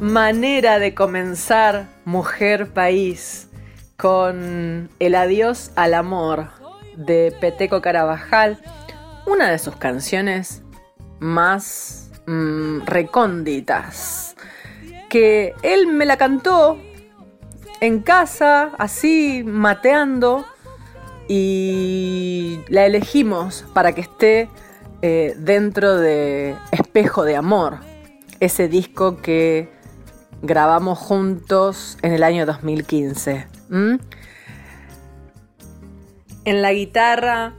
manera de comenzar Mujer País con el adiós al amor de Peteco Carabajal, una de sus canciones más mm, recónditas, que él me la cantó en casa, así mateando, y la elegimos para que esté eh, dentro de Espejo de Amor, ese disco que grabamos juntos en el año 2015. En la guitarra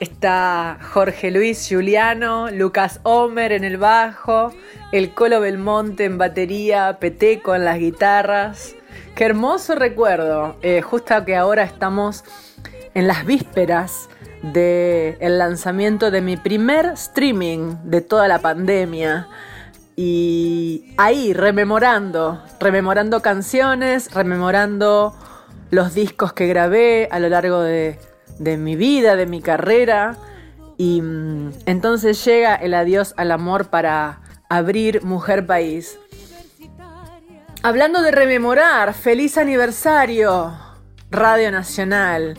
está Jorge Luis Giuliano, Lucas Homer en el bajo, el Colo Belmonte en batería, Peteco en las guitarras. Qué hermoso recuerdo, eh, justo que ahora estamos en las vísperas del lanzamiento de mi primer streaming de toda la pandemia. Y ahí, rememorando, rememorando canciones, rememorando los discos que grabé a lo largo de, mi vida, de mi carrera. Y mm, entonces llega el adiós al amor para abrir Mujer País. Hablando de rememorar, feliz aniversario, Radio Nacional.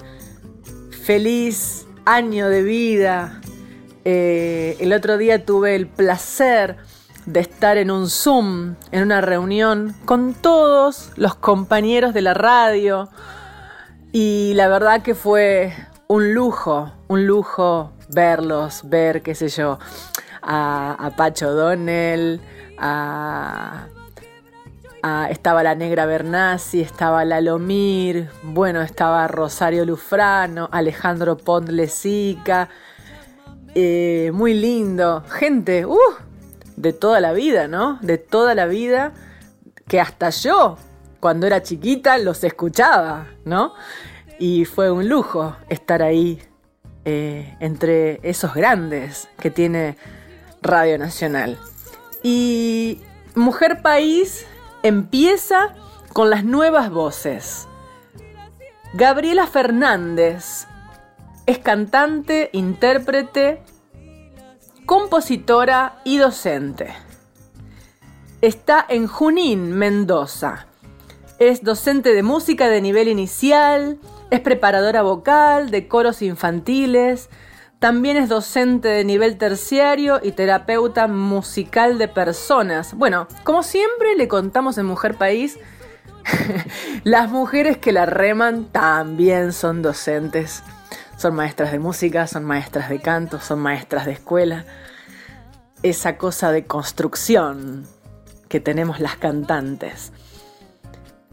Feliz año de vida. Eh, el otro día tuve el placer de estar en un Zoom, en una reunión con todos los compañeros de la radio. Y la verdad que fue un lujo, un lujo verlos, ver, qué sé yo, a, a Pacho Donnell, a estaba la Negra Bernasi, estaba Lalomir, bueno, estaba Rosario Lufrano, Alejandro Pondlesica, eh, muy lindo, gente, uh, de toda la vida, ¿no? De toda la vida, que hasta yo, cuando era chiquita, los escuchaba, ¿no? Y fue un lujo estar ahí eh, entre esos grandes que tiene Radio Nacional. Y Mujer País empieza con las nuevas voces. Gabriela Fernández es cantante, intérprete, compositora y docente. Está en Junín, Mendoza. Es docente de música de nivel inicial, es preparadora vocal de coros infantiles, también es docente de nivel terciario y terapeuta musical de personas. Bueno, como siempre le contamos en Mujer País, las mujeres que la reman también son docentes. Son maestras de música, son maestras de canto, son maestras de escuela. Esa cosa de construcción que tenemos las cantantes.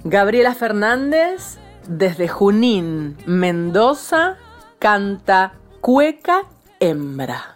Gabriela Fernández, desde Junín, Mendoza, canta Cueca hembra.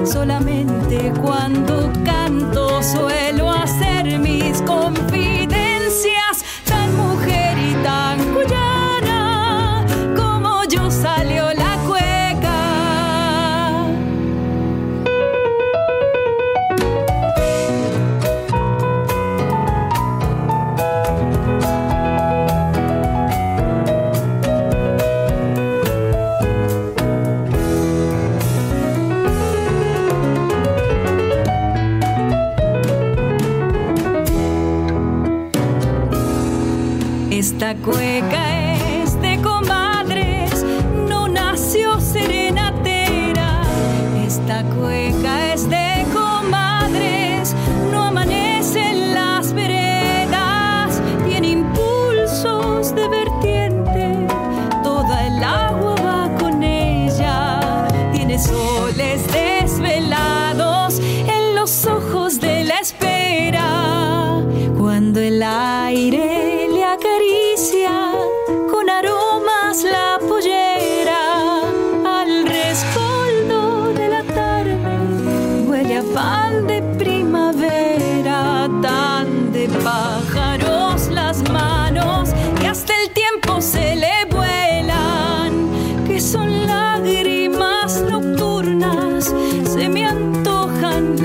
Cueca es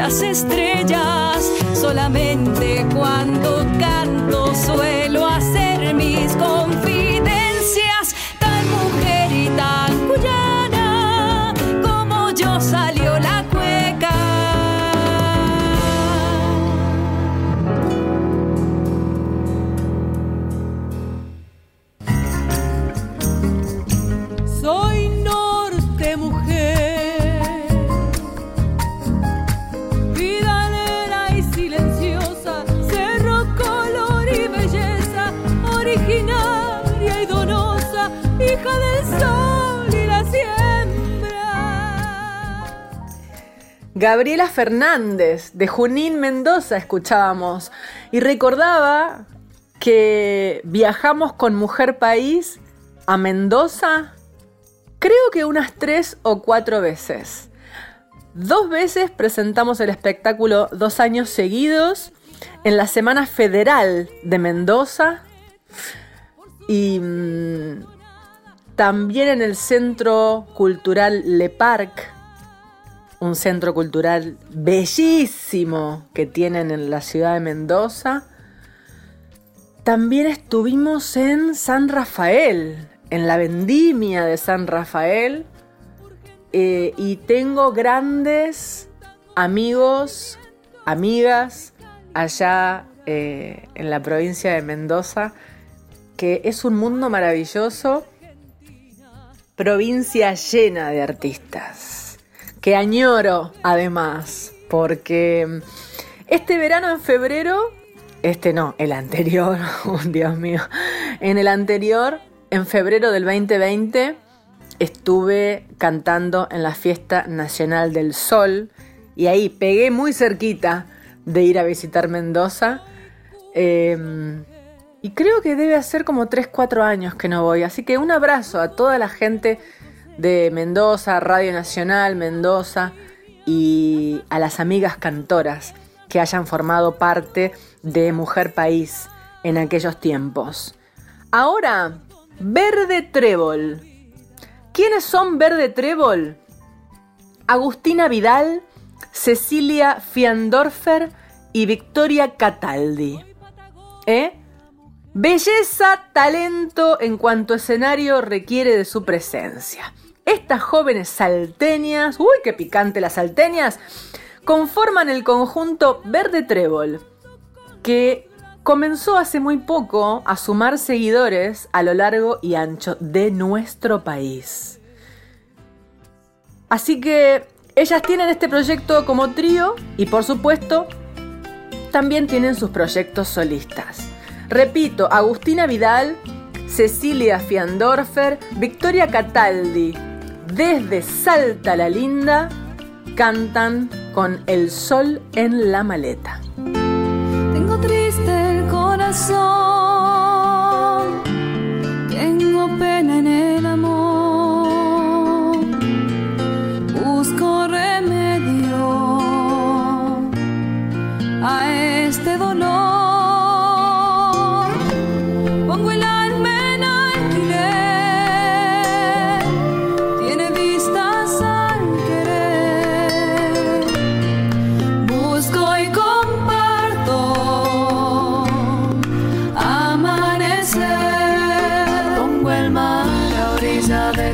las estrellas Gabriela Fernández de Junín Mendoza escuchábamos y recordaba que viajamos con Mujer País a Mendoza creo que unas tres o cuatro veces. Dos veces presentamos el espectáculo dos años seguidos en la Semana Federal de Mendoza y mm, también en el Centro Cultural Le Parc, un centro cultural bellísimo que tienen en la ciudad de Mendoza. También estuvimos en San Rafael, en la vendimia de San Rafael. eh, y tengo grandes amigos, amigas allá eh, en la provincia de Mendoza, que es un mundo maravilloso, provincia llena de artistas, que añoro además, porque este verano en febrero, este no, el anterior, oh, Dios mío, en el anterior, en febrero del 2020, estuve cantando en la Fiesta Nacional del Sol y ahí pegué muy cerquita de ir a visitar Mendoza. Eh, y creo que debe hacer como 3, 4 años que no voy. Así que un abrazo a toda la gente de Mendoza, Radio Nacional Mendoza y a las amigas cantoras que hayan formado parte de Mujer País en aquellos tiempos. Ahora, Verde Trébol. ¿Quiénes son Verde Trébol? Agustina Vidal, Cecilia Fiandorfer y Victoria Cataldi. ¿Eh? Belleza, talento en cuanto escenario requiere de su presencia. Estas jóvenes salteñas, uy, qué picante las salteñas, conforman el conjunto Verde Trébol, que comenzó hace muy poco a sumar seguidores a lo largo y ancho de nuestro país. Así que ellas tienen este proyecto como trío y por supuesto también tienen sus proyectos solistas. Repito, Agustina Vidal, Cecilia Fiandorfer, Victoria Cataldi, desde Salta la Linda, cantan con El Sol en la Maleta. Tengo triste el corazón, tengo pena en el amor, busco remedio a este dolor.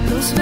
los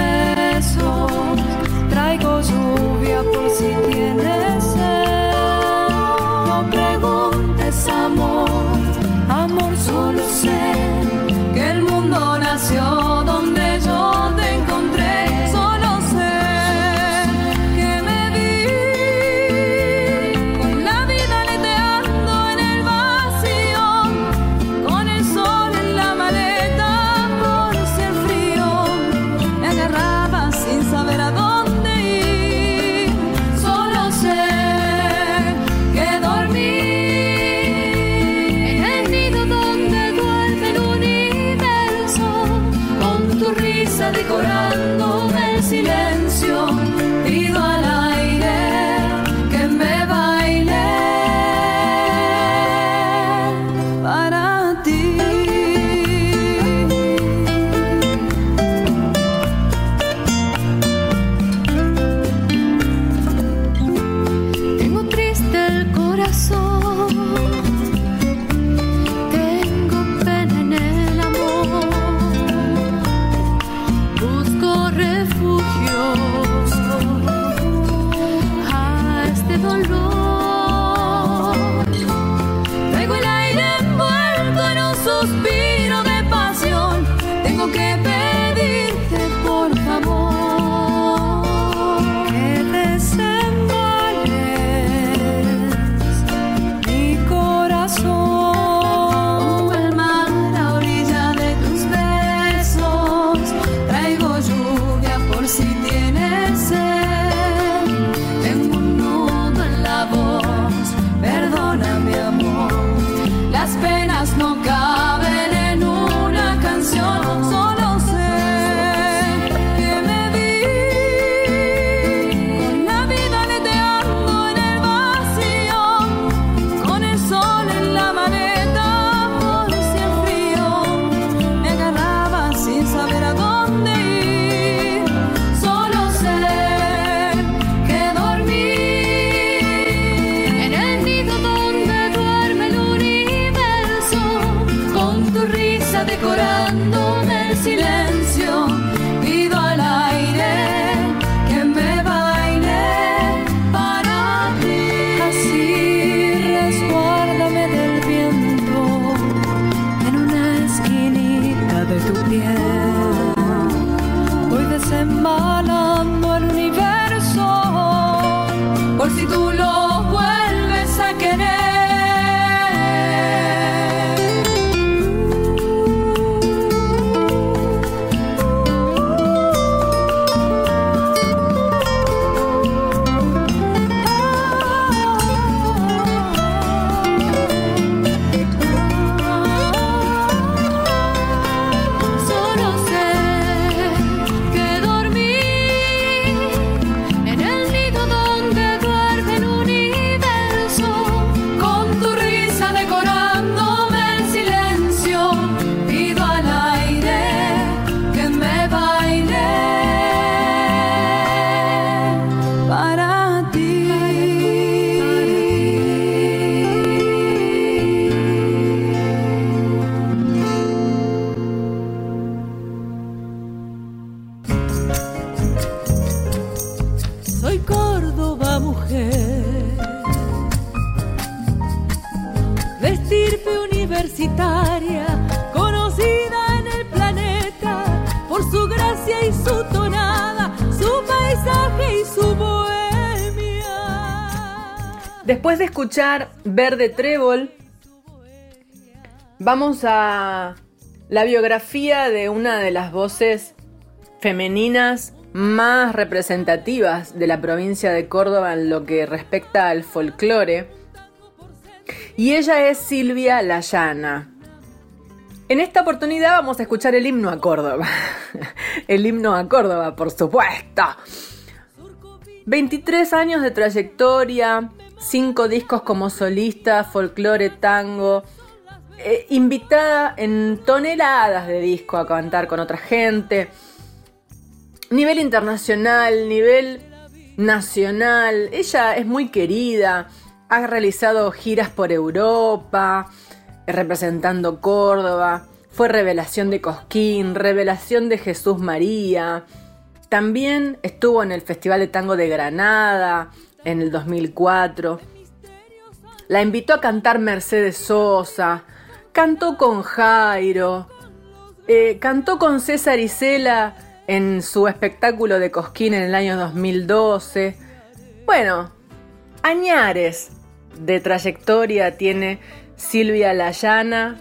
Verde Trébol, vamos a la biografía de una de las voces femeninas más representativas de la provincia de Córdoba en lo que respecta al folclore. Y ella es Silvia Layana. En esta oportunidad vamos a escuchar el himno a Córdoba. el himno a Córdoba, por supuesto. 23 años de trayectoria, 5 discos como solista, folclore, tango, eh, invitada en toneladas de disco a cantar con otra gente, nivel internacional, nivel nacional, ella es muy querida, ha realizado giras por Europa, representando Córdoba, fue revelación de Cosquín, revelación de Jesús María, también estuvo en el Festival de Tango de Granada en el 2004. La invitó a cantar Mercedes Sosa, cantó con Jairo, eh, cantó con César Isela en su espectáculo de Cosquín en el año 2012. Bueno, añares de trayectoria tiene Silvia Layana.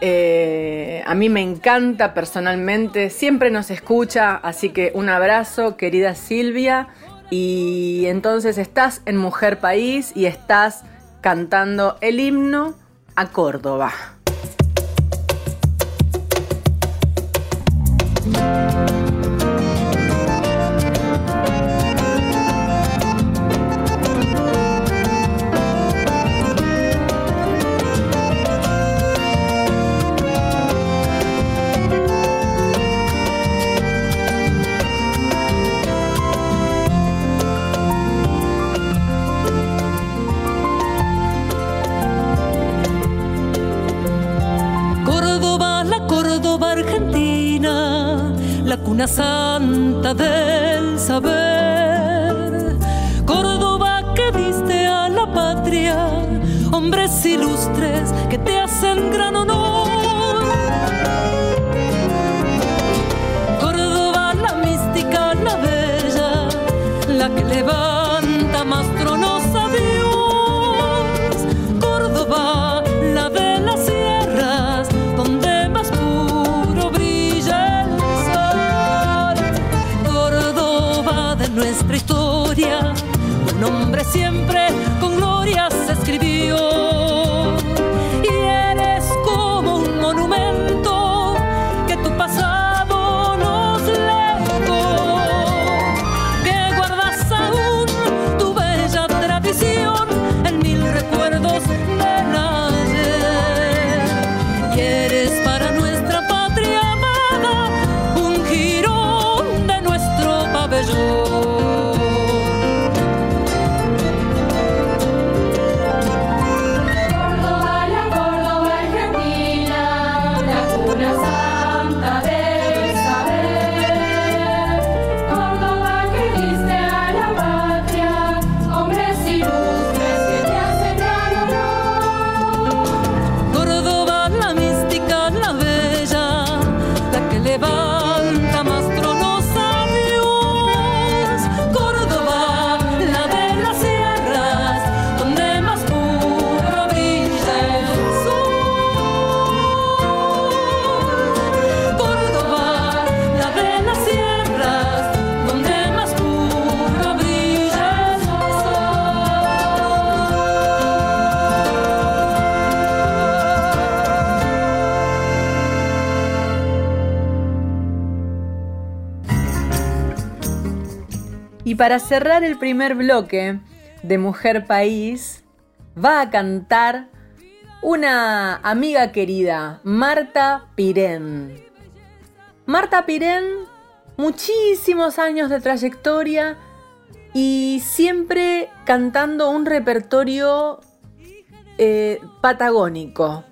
Eh, a mí me encanta personalmente, siempre nos escucha, así que un abrazo, querida Silvia. Y entonces estás en Mujer País y estás cantando el himno a Córdoba. Para cerrar el primer bloque de Mujer País, va a cantar una amiga querida, Marta Pirén. Marta Pirén, muchísimos años de trayectoria y siempre cantando un repertorio eh, patagónico.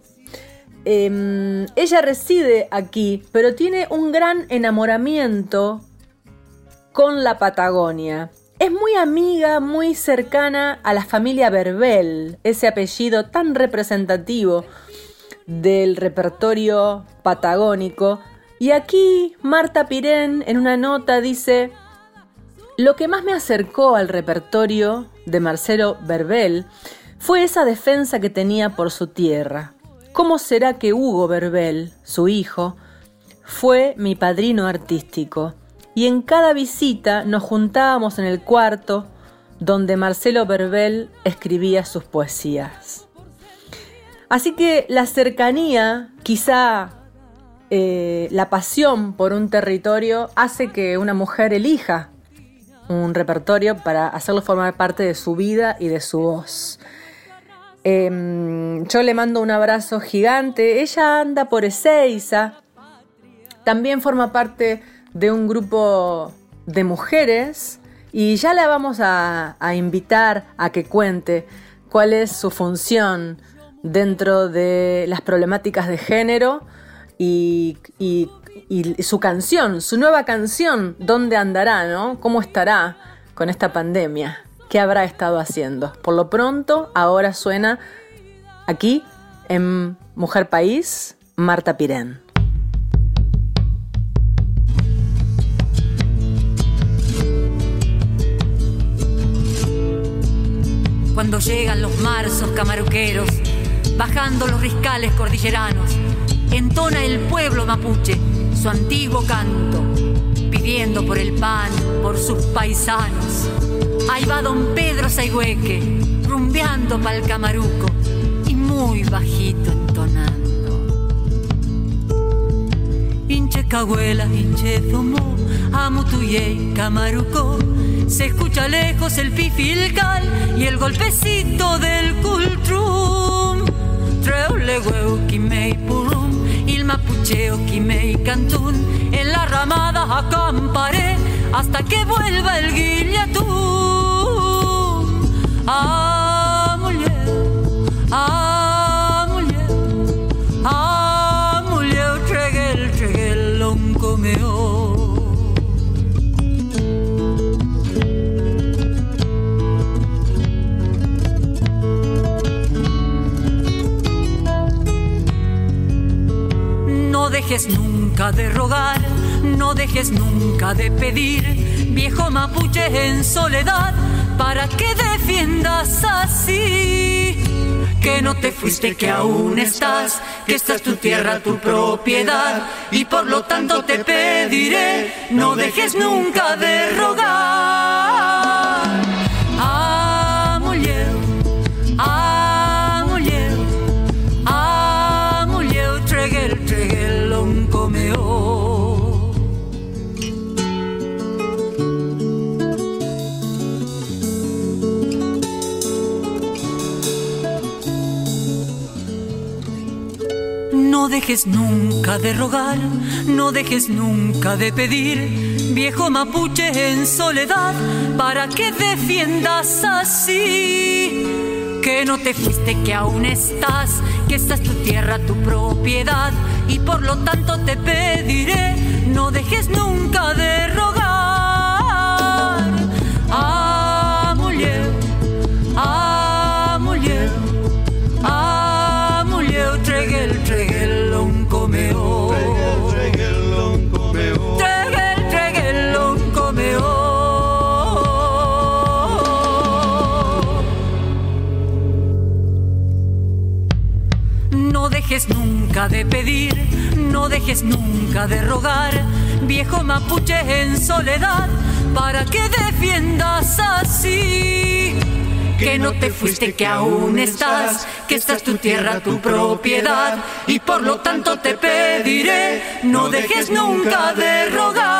Em, ella reside aquí, pero tiene un gran enamoramiento con la Patagonia. Es muy amiga, muy cercana a la familia Verbel, ese apellido tan representativo del repertorio patagónico. Y aquí Marta Pirén en una nota dice, lo que más me acercó al repertorio de Marcelo Verbel fue esa defensa que tenía por su tierra. ¿Cómo será que Hugo Verbel, su hijo, fue mi padrino artístico? Y en cada visita nos juntábamos en el cuarto donde Marcelo Verbel escribía sus poesías. Así que la cercanía, quizá eh, la pasión por un territorio, hace que una mujer elija un repertorio para hacerlo formar parte de su vida y de su voz. Em, yo le mando un abrazo gigante. Ella anda por Ezeiza. También forma parte de un grupo de mujeres y ya la vamos a, invitar a que cuente cuál es su función dentro de las problemáticas de género y, su canción, su nueva canción, ¿dónde andará, no? ¿Cómo estará con esta pandemia? ¿Qué habrá estado haciendo? Por lo pronto, ahora suena aquí en Mujer País, Marta Pirén. Cuando llegan los marzos camaruqueros, bajando los riscales cordilleranos, entona el pueblo mapuche su antiguo canto, pidiendo por el pan, por sus paisanos. Ahí va don Pedro Saigüeque, rumbeando pa'l camaruco y muy bajito entonando. Inche cahuela, inche zomo, amutuye camaruco se escucha lejos el pifilcal y el golpecito del cultrum. Treule hueu kimei purum, il mapucheo kimei cantún. En la ramada acamparé hasta que vuelva el guillatún. Ah, mujer, ah, dejes nunca de rogar, no dejes nunca de pedir, viejo mapuche en soledad, para que defiendas así. Que no te fuiste, que aún estás, que esta es tu tierra, tu propiedad, y por lo tanto te pediré, no dejes nunca de rogar. Dejes nunca de rogar, no dejes nunca de pedir, viejo mapuche en soledad, para que defiendas así. Que no te fuiste, que aún estás, que esta es tu tierra, tu propiedad, y por lo tanto te pediré, no dejes nunca de rogar. Ah, pedir, no dejes nunca de rogar, viejo mapuche en soledad, para que defiendas así. Que no te fuiste, que aún estás, que esta es tu tierra, tu propiedad, y por lo tanto te pediré, no dejes nunca de rogar.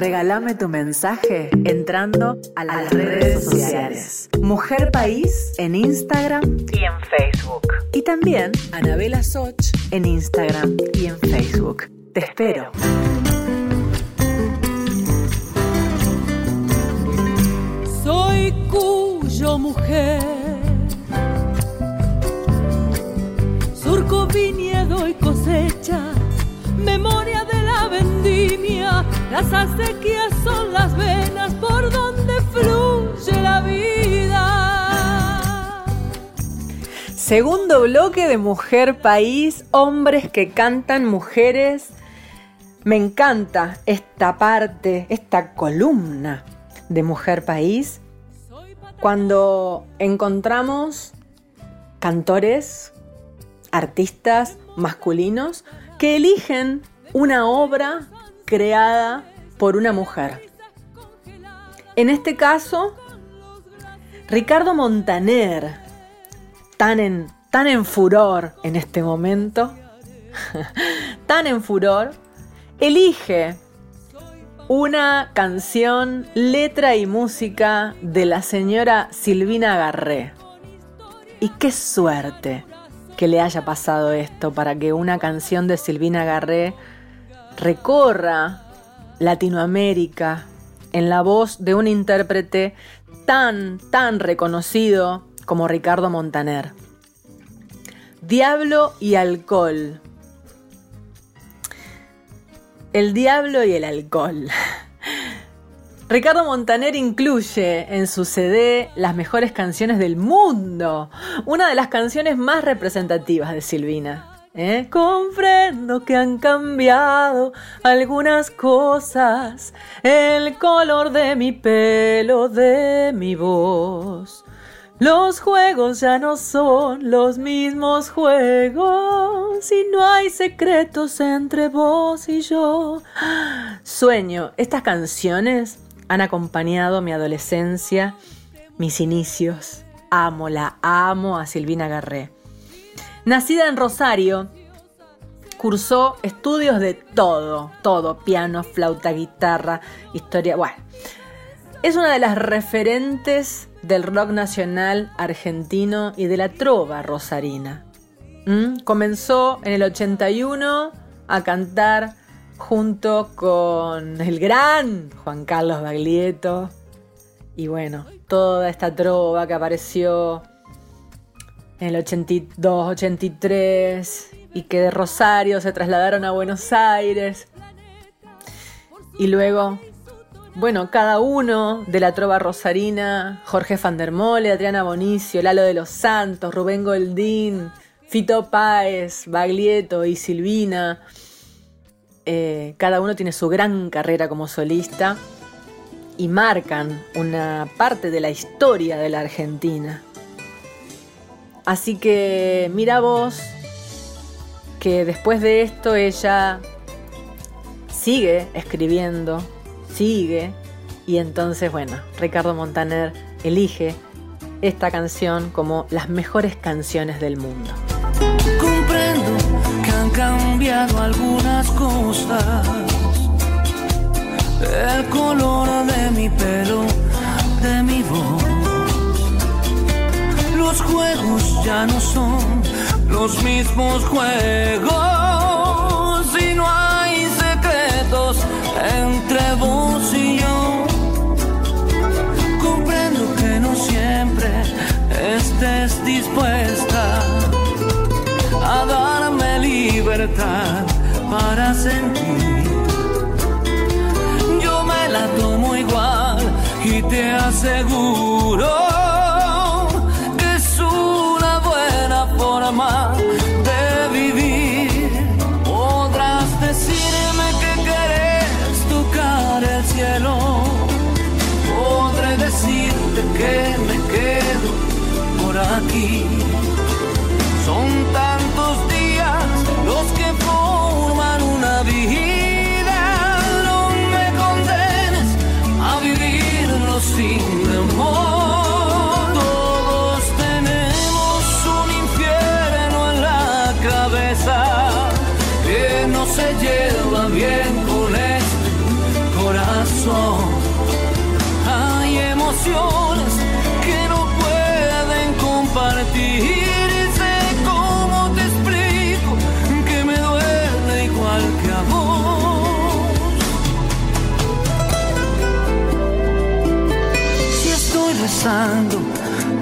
regálame tu mensaje entrando a las, redes sociales. Mujer País en Instagram y en Facebook. Y también Anabela Soch en Instagram y en Facebook. Te espero. Soy cuyo mujer. Surco viñedo y cosecha, memoria de la vendimia, las acequias Segundo bloque de Mujer País, hombres que cantan mujeres. Me encanta esta parte, esta columna de Mujer País, cuando encontramos cantores, artistas masculinos que eligen una obra creada por una mujer. En este caso, Ricardo Montaner, tan en, tan en furor en este momento, tan en furor, elige una canción, letra y música de la señora Silvina Garré. Y qué suerte que le haya pasado esto para que una canción de Silvina Garré recorra Latinoamérica en la voz de un intérprete tan, tan reconocido como Ricardo Montaner. Diablo y alcohol. El diablo y el alcohol. Ricardo Montaner incluye en su CD las mejores canciones del mundo, una de las canciones más representativas de Silvina. ¿eh? Comprendo que han cambiado algunas cosas, el color de mi pelo, de mi voz. Los juegos ya no son los mismos juegos y no hay secretos entre vos y yo. Sueño, estas canciones han acompañado mi adolescencia, mis inicios. Amo, la amo a Silvina Garré. Nacida en Rosario, cursó estudios de todo, todo, piano, flauta, guitarra, historia, bueno. Es una de las referentes del rock nacional argentino y de la trova rosarina. ¿Mm? Comenzó en el 81 a cantar junto con el gran Juan Carlos Baglietto y bueno, toda esta trova que apareció en el 82, 83 y que de Rosario se trasladaron a Buenos Aires y luego bueno, cada uno de la trova rosarina, Jorge Fandermole, Adriana Bonicio, Lalo de los Santos, Rubén Goldín, Fito Páez, Baglietto y Silvina, eh, cada uno tiene su gran carrera como solista y marcan una parte de la historia de la Argentina. Así que mira vos que después de esto ella sigue escribiendo sigue. Y entonces, bueno, Ricardo Montaner elige esta canción como las mejores canciones del mundo. Comprendo que han cambiado algunas cosas. El color de mi pelo, de mi voz. Los juegos ya no son los mismos juegos. Estés dispuesta a darme libertad para sentir. Yo me la tomo igual y te aseguro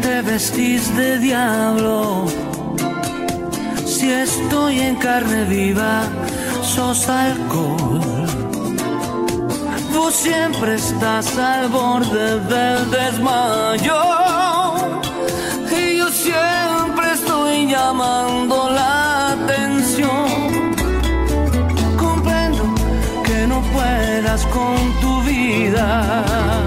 te vestís de diablo. Si estoy en carne viva, sos alcohol. Vos siempre estás al borde del desmayo. Y yo siempre estoy llamando la atención. Comprendo que no puedas con tu vida.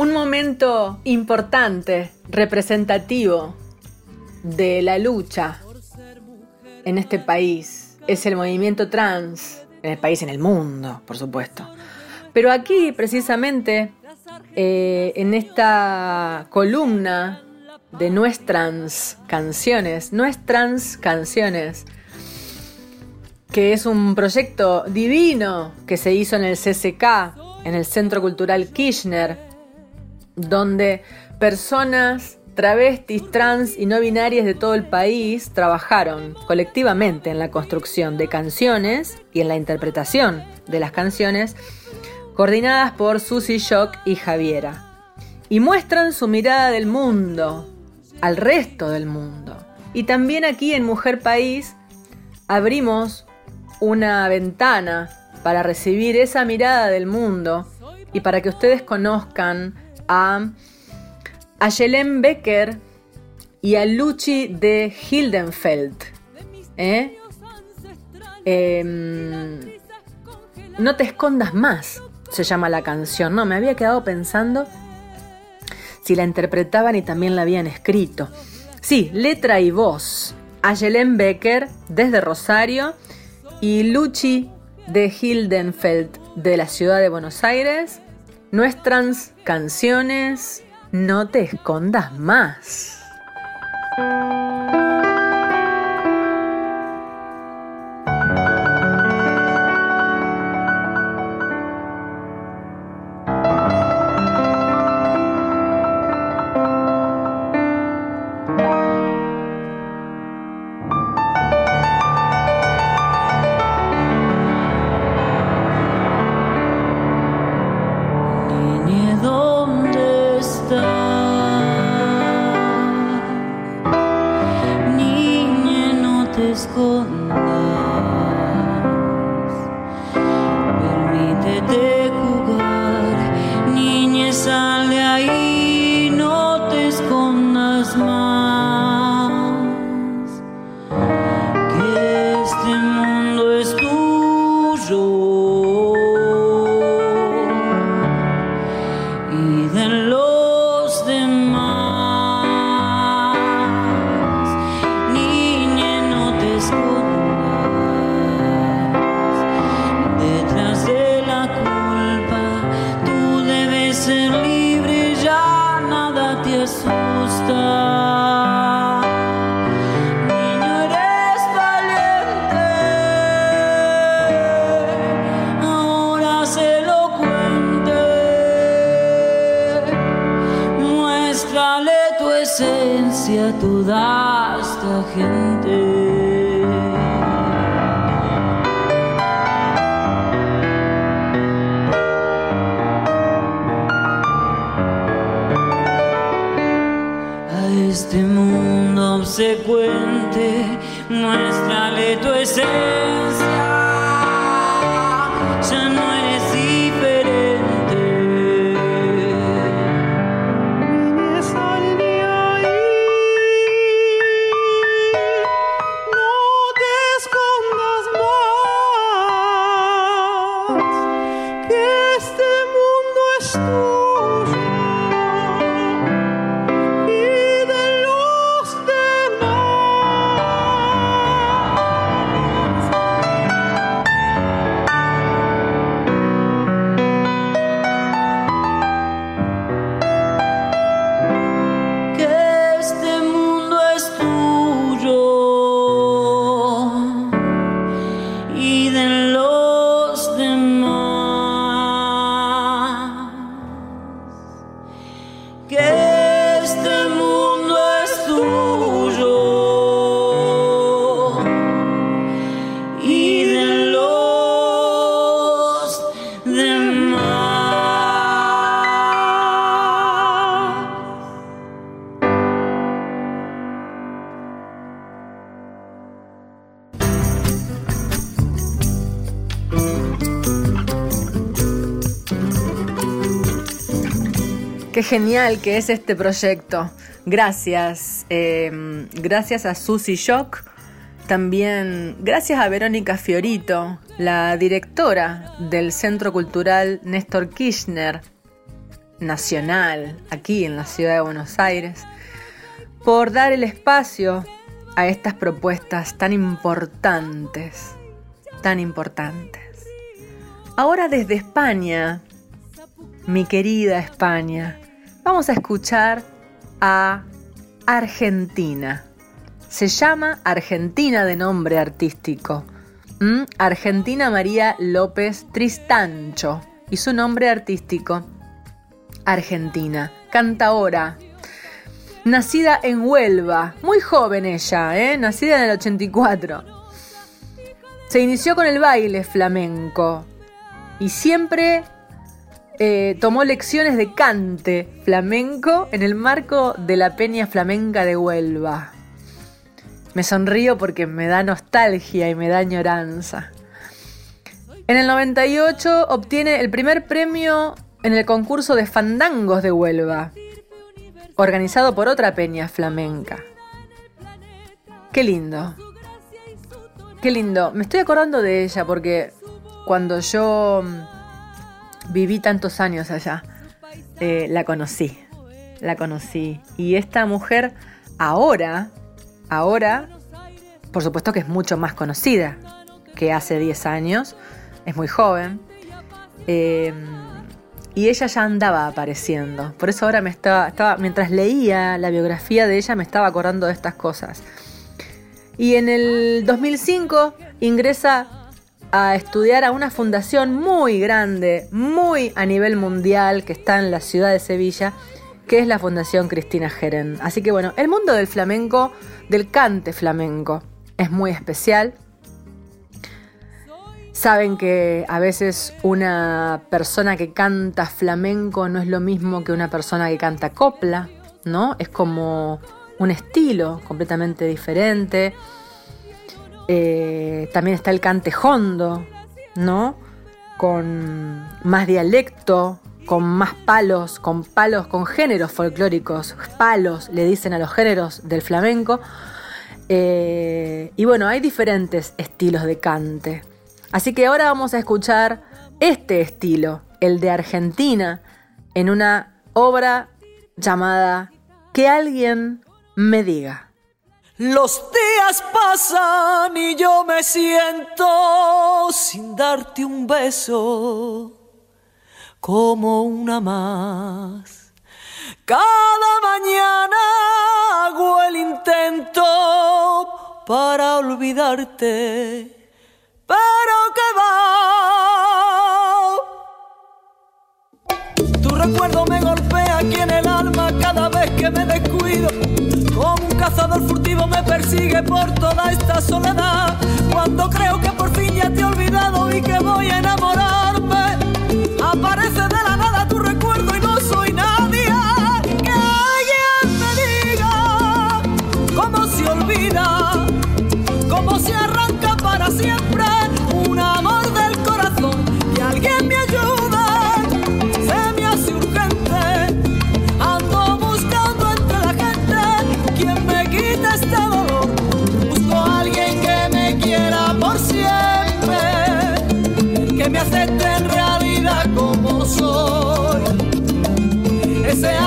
Un momento importante, representativo de la lucha en este país es el movimiento trans, en el país, en el mundo, por supuesto. Pero aquí, precisamente, eh, en esta columna de nuestras canciones, nuestras canciones, que es un proyecto divino que se hizo en el CCK, en el Centro Cultural Kirchner, donde personas travestis, trans y no binarias de todo el país trabajaron colectivamente en la construcción de canciones y en la interpretación de las canciones, coordinadas por Susy Shock y Javiera. Y muestran su mirada del mundo, al resto del mundo. Y también aquí en Mujer País abrimos una ventana para recibir esa mirada del mundo y para que ustedes conozcan a a Becker y a Luchi de Hildenfeld. ¿eh? Em, no te escondas más, se llama la canción. No, me había quedado pensando si la interpretaban y también la habían escrito. Sí, letra y voz. Ayelen Becker desde Rosario y Luchi de Hildenfeld de la ciudad de Buenos Aires. Nuestras canciones no te escondas más. Genial que es este proyecto. Gracias. Em, gracias a Susy Shock. También gracias a Verónica Fiorito, la directora del Centro Cultural Néstor Kirchner Nacional, aquí en la ciudad de Buenos Aires, por dar el espacio a estas propuestas tan importantes, tan importantes. Ahora desde España, mi querida España, vamos a escuchar a Argentina. Se llama Argentina de nombre artístico. ¿Mm? Argentina María López Tristancho. Y su nombre artístico, Argentina. Cantaora. Nacida en Huelva. Muy joven ella, ¿eh? Nacida en el 84. Se inició con el baile flamenco. Y siempre eh, tomó lecciones de cante flamenco en el marco de la Peña Flamenca de Huelva. Me sonrío porque me da nostalgia y me da añoranza. En el 98 obtiene el primer premio en el concurso de fandangos de Huelva, organizado por otra peña flamenca. Qué lindo. Qué lindo. Me estoy acordando de ella porque cuando yo viví tantos años allá, eh, la conocí, la conocí. Y esta mujer ahora, ahora, por supuesto que es mucho más conocida que hace 10 años, es muy joven. Eh, y ella ya andaba apareciendo. Por eso ahora me estaba, estaba, mientras leía la biografía de ella, me estaba acordando de estas cosas. Y en el 2005 ingresa a estudiar a una fundación muy grande, muy a nivel mundial, que está en la ciudad de Sevilla, que es la Fundación Cristina Geren. Así que bueno, el mundo del flamenco, del cante flamenco, es muy especial. Saben que a veces una persona que canta flamenco no es lo mismo que una persona que canta copla, ¿no? Es como un estilo completamente diferente. Eh, también está el cantejondo, ¿no? Con más dialecto, con más palos, con palos, con géneros folclóricos, palos le dicen a los géneros del flamenco. Eh, y bueno, hay diferentes estilos de cante. Así que ahora vamos a escuchar este estilo, el de Argentina, en una obra llamada Que alguien me diga. Los días pasan y yo me siento sin darte un beso como una más. Cada mañana hago el intento para olvidarte, pero que va. Tu recuerdo me golpea aquí en el alma cada vez que me descuido. Cazador furtivo me persigue por toda esta soledad. Cuando creo que por fin ya te he olvidado y que voy a enamorarme, aparece Ese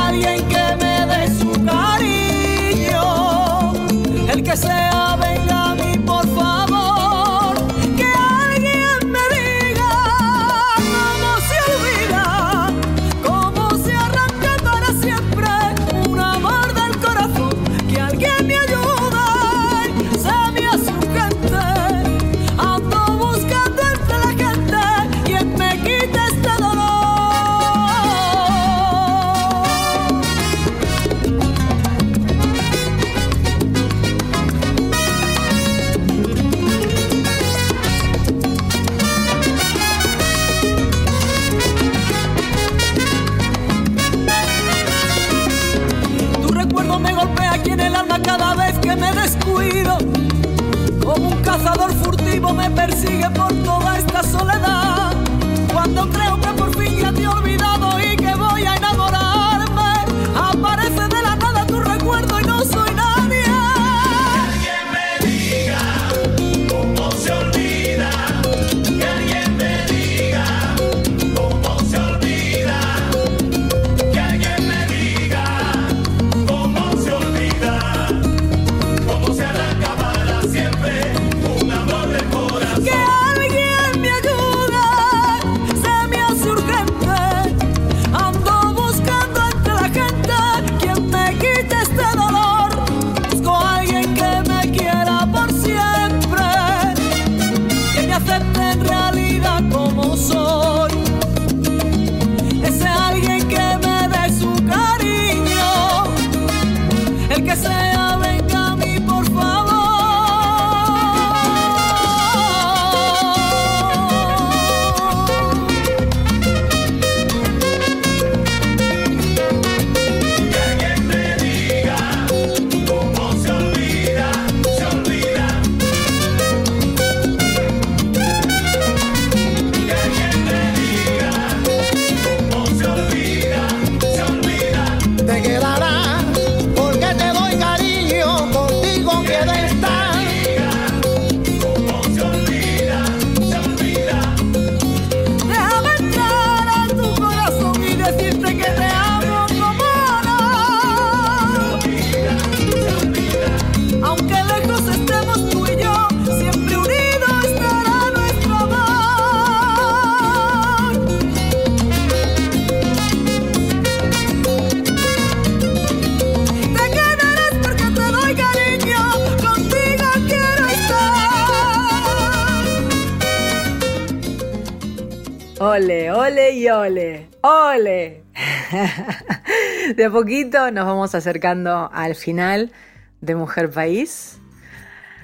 De poquito nos vamos acercando al final de Mujer País.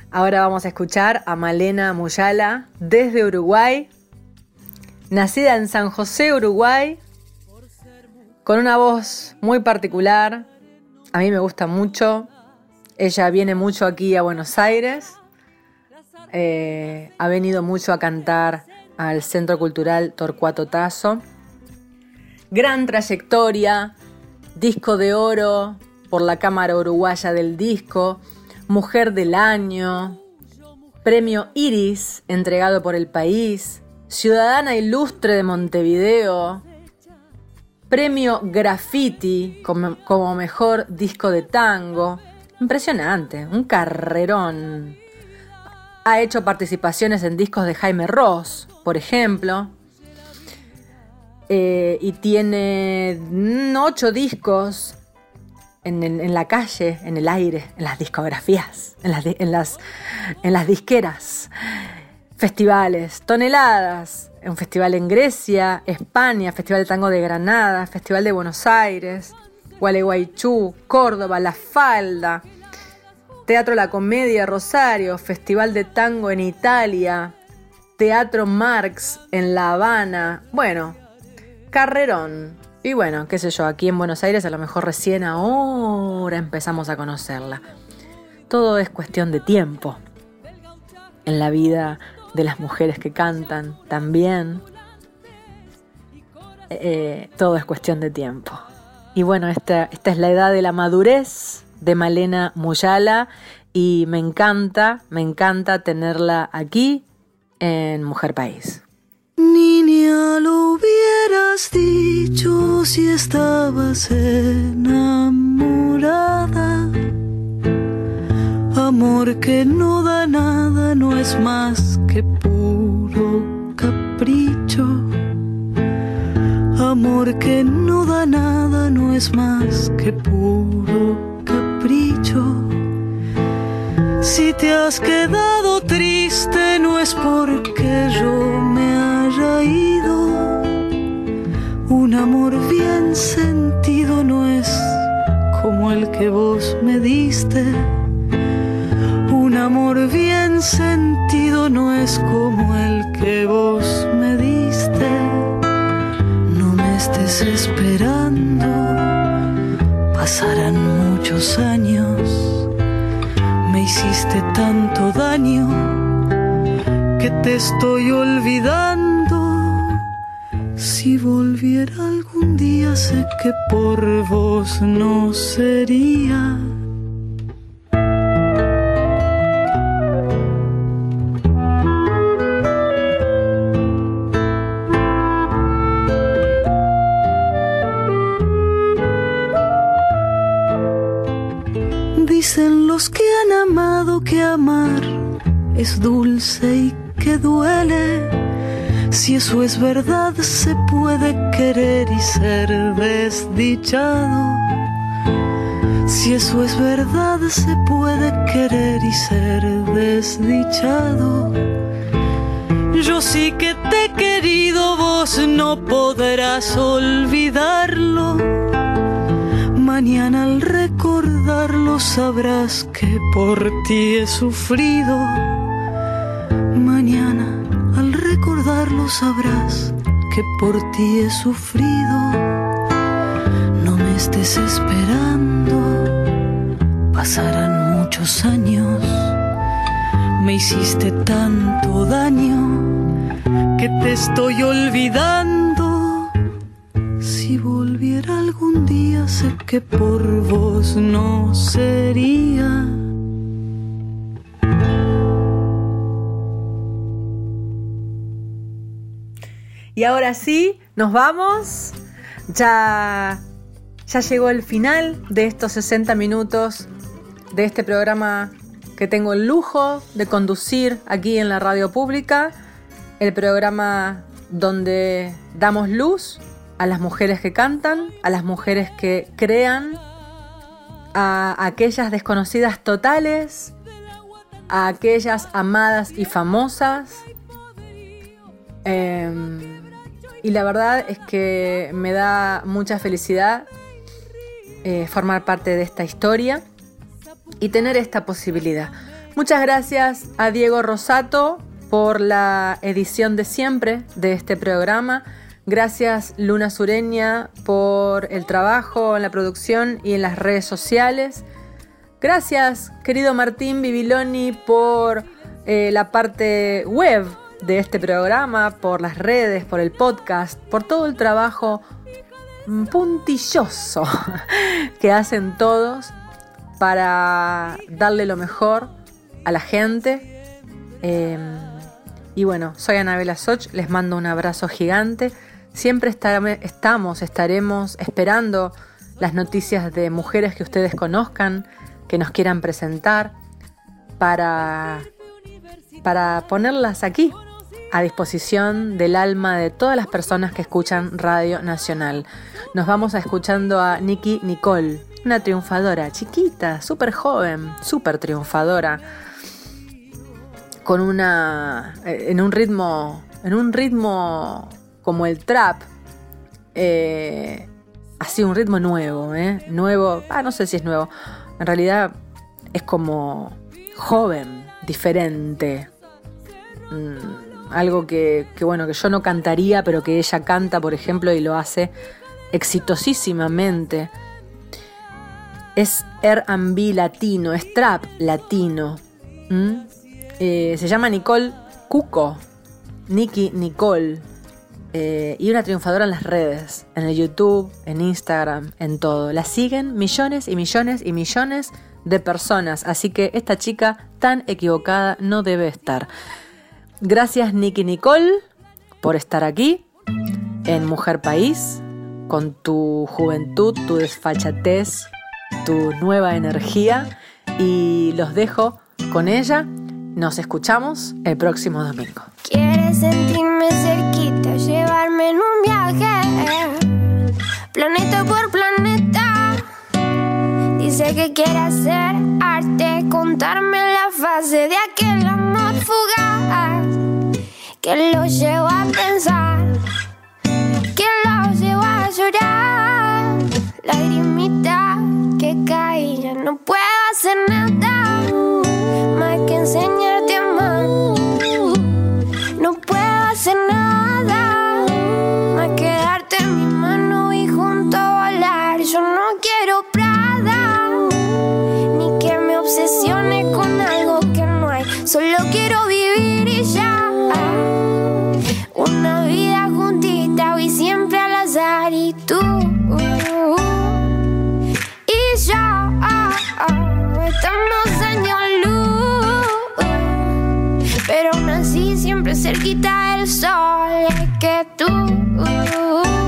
Ahora vamos a escuchar a Malena Muyala desde Uruguay, nacida en San José, Uruguay, con una voz muy particular. A mí me gusta mucho. Ella viene mucho aquí a Buenos Aires eh, ha venido mucho a cantar al Centro Cultural Torcuato Tazo. Gran trayectoria, disco de oro por la Cámara Uruguaya del Disco, Mujer del Año, Premio Iris entregado por el país, Ciudadana Ilustre de Montevideo, Premio Graffiti como, mejor disco de tango. Impresionante, un carrerón. Ha hecho participaciones en discos de Jaime Ross, por ejemplo. Eh, y tiene ocho discos en, la calle, en el aire, en las discografías, en las, en las, en las disqueras, festivales, toneladas, un festival en Grecia, España, Festival de Tango de Granada, Festival de Buenos Aires, Gualeguaychú, Córdoba, La Falda, Teatro La Comedia Rosario, Festival de Tango en Italia, Teatro Marx en La Habana, bueno, Carrerón. Y bueno, qué sé yo, aquí en Buenos Aires a lo mejor recién ahora empezamos a conocerla. Todo es cuestión de tiempo. En la vida de las mujeres que cantan también. Eh, todo es cuestión de tiempo. Y bueno, esta, esta es la edad de la madurez de Malena Muyala y me encanta, me encanta tenerla aquí en Mujer País. Lo hubieras dicho si estabas enamorada. Amor que no da nada no es más que puro capricho. Amor que no da nada no es más que puro capricho. Si te has quedado triste no es porque yo me haya ido. Un amor bien sentido no es como el que vos me diste. Un amor bien sentido no es como el que vos me diste. No me estés esperando, pasarán muchos años me hiciste tanto daño que te estoy olvidando. Si volviera algún día sé que por vos no sería es dulce y que duele. Si eso es verdad, se puede querer y ser desdichado. Si eso es verdad, se puede querer y ser desdichado. Yo sí que te he querido, vos no podrás olvidarlo. Mañana al recordarlo sabrás que por ti he sufrido. Sabrás que por ti he sufrido. No me estés esperando, pasarán muchos años. Me hiciste tanto daño que te estoy olvidando si volviera algún día sé que por vos no sería. Y ahora sí, nos vamos. Ya, ya llegó el final de estos 60 minutos de este programa que tengo el lujo de conducir aquí en la radio pública. El programa donde damos luz a las mujeres que cantan, a las mujeres que crean, a aquellas desconocidas totales, a aquellas amadas y famosas. Em, y la verdad es que me da mucha felicidad eh, formar parte de esta historia y tener esta posibilidad. Muchas gracias a Diego Rosato por la edición de siempre de este programa. Gracias Luna Sureña por el trabajo en la producción y en las redes sociales. Gracias querido Martín Bibiloni por eh, la parte web de este programa, por las redes, por el podcast, por todo el trabajo puntilloso que hacen todos para darle lo mejor a la gente. Em, y bueno, soy Anabela Soch, les mando un abrazo gigante. Siempre estamos, estaremos esperando las noticias de mujeres que ustedes conozcan, que nos quieran presentar, para, para ponerlas aquí a disposición del alma de todas las personas que escuchan Radio Nacional. Nos vamos a escuchando a Nikki Nicole, una triunfadora, chiquita, súper joven, súper triunfadora, con una. Eh, en un ritmo. En un ritmo como el trap. Eh, así, un ritmo nuevo, ¿eh? Nuevo. Ah, no sé si es nuevo. En realidad es como joven, diferente. Mm, algo que, bueno, que yo no cantaría, pero que ella canta, por ejemplo, y lo hace exitosísimamente. Es RB latino, es trap latino. Eh, se llama Nicole Cuco, Nikki Nicole. Eh, y una triunfadora en las redes, en el YouTube, en Instagram, en todo. La siguen millones y millones y millones de personas, así que esta chica tan equivocada no debe estar. Gracias Nikki Nicole por estar aquí en Mujer País, con tu juventud, tu desfachatez, tu nueva energía y los dejo con ella. Nos escuchamos el próximo domingo. Quieres sentirme cerquita, llevarme en un viaje, planeta por planeta. Dice que quiere hacer arte, contarme la fase de aquel fugaz que lo llevo a pensar, que lo llevo a llorar. Lagrimita que cae, ya no puedo hacer nada más que enseñarte estamos años luz, pero aún así siempre cerquita del sol es que tú.